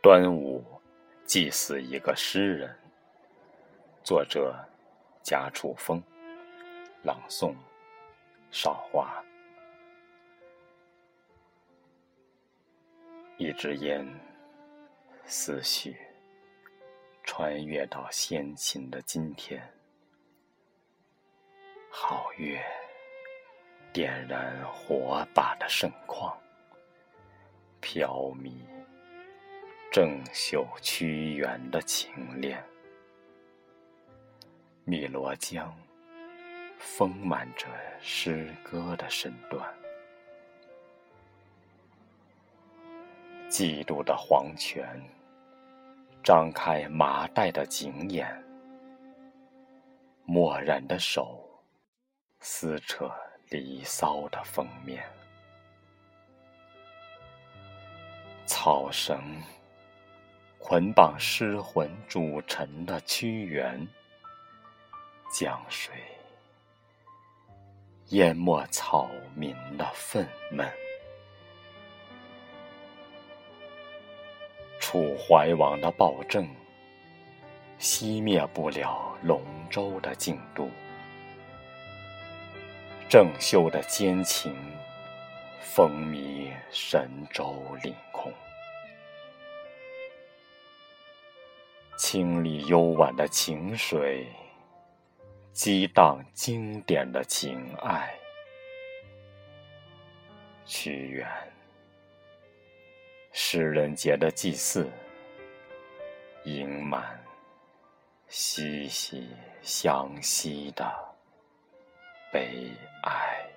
端午祭祀一个诗人。作者：贾楚风。朗诵：少华。一支烟，思绪穿越到先秦的今天。皓月点燃火把的盛况，飘靡郑袖屈原的情恋。汨罗江丰满着诗歌的身段，嫉妒的黄泉张开麻袋的景眼，漠然的手撕扯《离骚》的封面，草绳捆绑失魂主尘的屈原。江水淹没草民的愤懑，楚怀王的暴政熄灭不了龙舟的进度，郑袖的奸情风靡神州领空，清丽幽婉的情水。激荡经典的情爱，屈原，诗人节的祭祀，盈满息息相惜的悲哀。